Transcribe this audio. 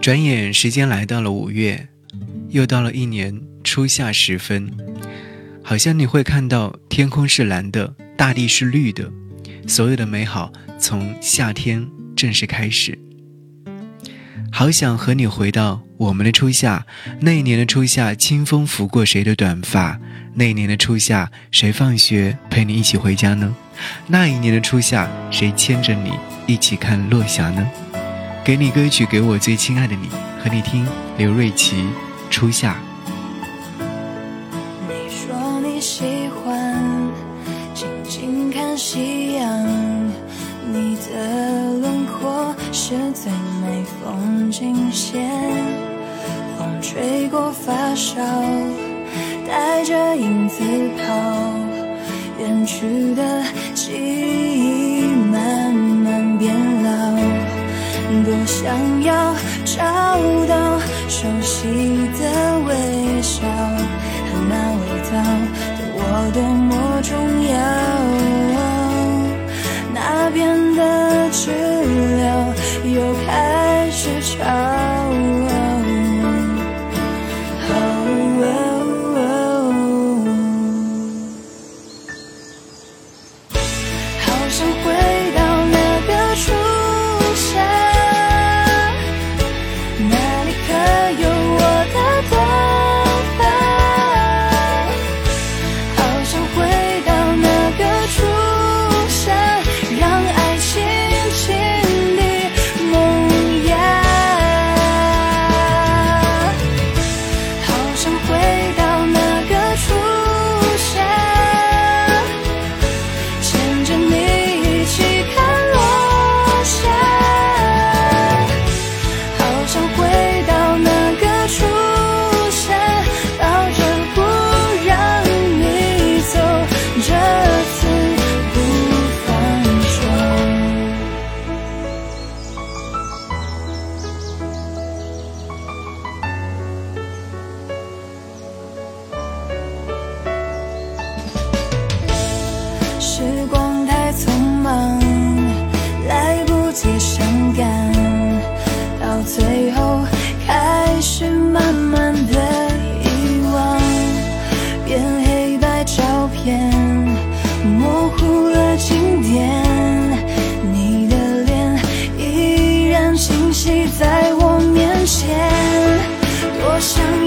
转眼时间来到了五月，又到了一年初夏时分，好像你会看到天空是蓝的，大地是绿的，所有的美好从夏天正式开始。好想和你回到我们的初夏，那一年的初夏，清风拂过谁的短发？那一年的初夏，谁放学陪你一起回家呢？那一年的初夏，谁牵着你一起看落霞呢？给你歌曲，给我最亲爱的你，和你听刘瑞琦《初夏》。你说你喜欢静静看夕阳，你的轮廓是最美风景线。风吹过发梢，带着影子跑，远去的记忆多想要找到熟悉的微笑和那味道，对我多么重要。变黑白照片模糊了经典你的脸依然清晰在我面前。多想